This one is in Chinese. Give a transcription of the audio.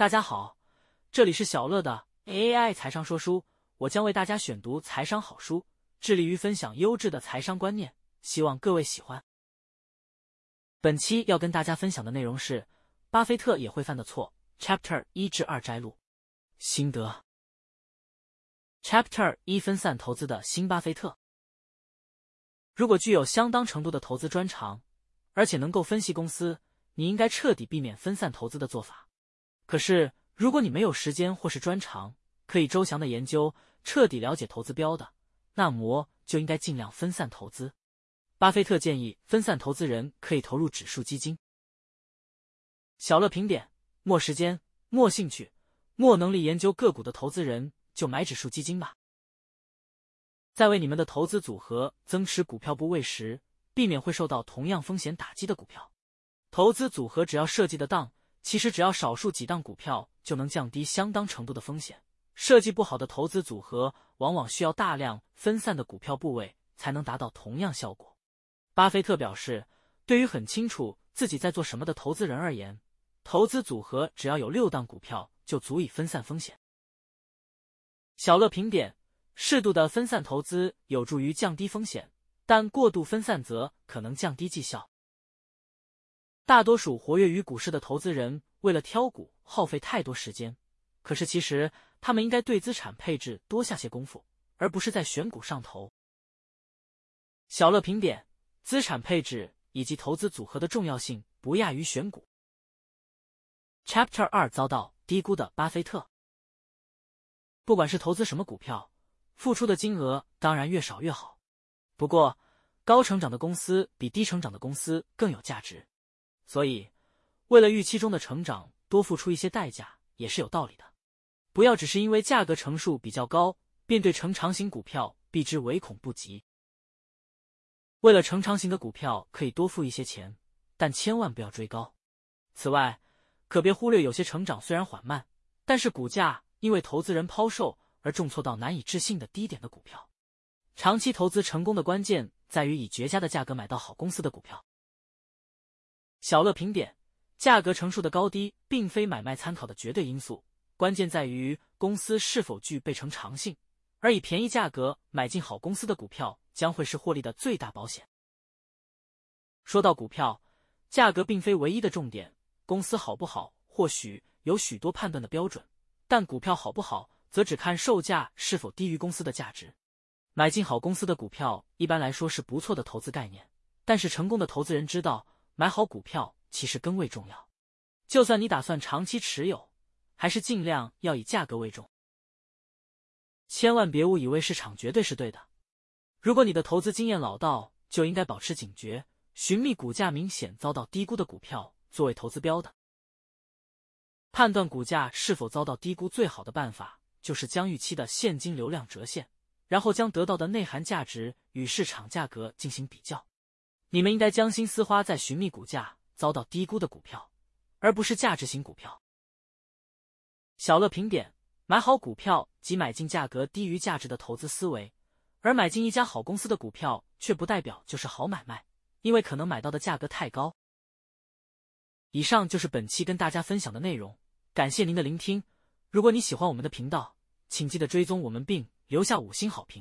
大家好，这里是小乐的 AI 财商说书，我将为大家选读财商好书，致力于分享优质的财商观念，希望各位喜欢。本期要跟大家分享的内容是巴菲特也会犯的错，Chapter 一至二摘录心得。Chapter 一分散投资的新巴菲特，如果具有相当程度的投资专长，而且能够分析公司，你应该彻底避免分散投资的做法。可是，如果你没有时间或是专长，可以周详的研究、彻底了解投资标的，那么就应该尽量分散投资。巴菲特建议分散投资人可以投入指数基金。小乐评点：没时间、没兴趣、没能力研究个股的投资人。就买指数基金吧。在为你们的投资组合增持股票部位时，避免会受到同样风险打击的股票。投资组合只要设计的当，其实只要少数几档股票就能降低相当程度的风险。设计不好的投资组合，往往需要大量分散的股票部位才能达到同样效果。巴菲特表示，对于很清楚自己在做什么的投资人而言，投资组合只要有六档股票就足以分散风险。小乐评点：适度的分散投资有助于降低风险，但过度分散则可能降低绩效。大多数活跃于股市的投资人为了挑股耗费太多时间，可是其实他们应该对资产配置多下些功夫，而不是在选股上头。小乐评点：资产配置以及投资组合的重要性不亚于选股。Chapter 二遭到低估的巴菲特。不管是投资什么股票，付出的金额当然越少越好。不过，高成长的公司比低成长的公司更有价值，所以为了预期中的成长多付出一些代价也是有道理的。不要只是因为价格乘数比较高，便对成长型股票避之唯恐不及。为了成长型的股票可以多付一些钱，但千万不要追高。此外，可别忽略有些成长虽然缓慢，但是股价。因为投资人抛售而重挫到难以置信的低点的股票，长期投资成功的关键在于以绝佳的价格买到好公司的股票。小乐评点：价格乘数的高低并非买卖参考的绝对因素，关键在于公司是否具备成长性，而以便宜价格买进好公司的股票将会是获利的最大保险。说到股票，价格并非唯一的重点，公司好不好或许有许多判断的标准。但股票好不好，则只看售价是否低于公司的价值。买进好公司的股票，一般来说是不错的投资概念。但是成功的投资人知道，买好股票其实更为重要。就算你打算长期持有，还是尽量要以价格为重。千万别误以为市场绝对是对的。如果你的投资经验老道，就应该保持警觉，寻觅股价明显遭到低估的股票作为投资标的。判断股价是否遭到低估，最好的办法就是将预期的现金流量折现，然后将得到的内涵价值与市场价格进行比较。你们应该将心思花在寻觅股价遭到低估的股票，而不是价值型股票。小乐评点：买好股票即买进价格低于价值的投资思维，而买进一家好公司的股票却不代表就是好买卖，因为可能买到的价格太高。以上就是本期跟大家分享的内容，感谢您的聆听。如果你喜欢我们的频道，请记得追踪我们并留下五星好评。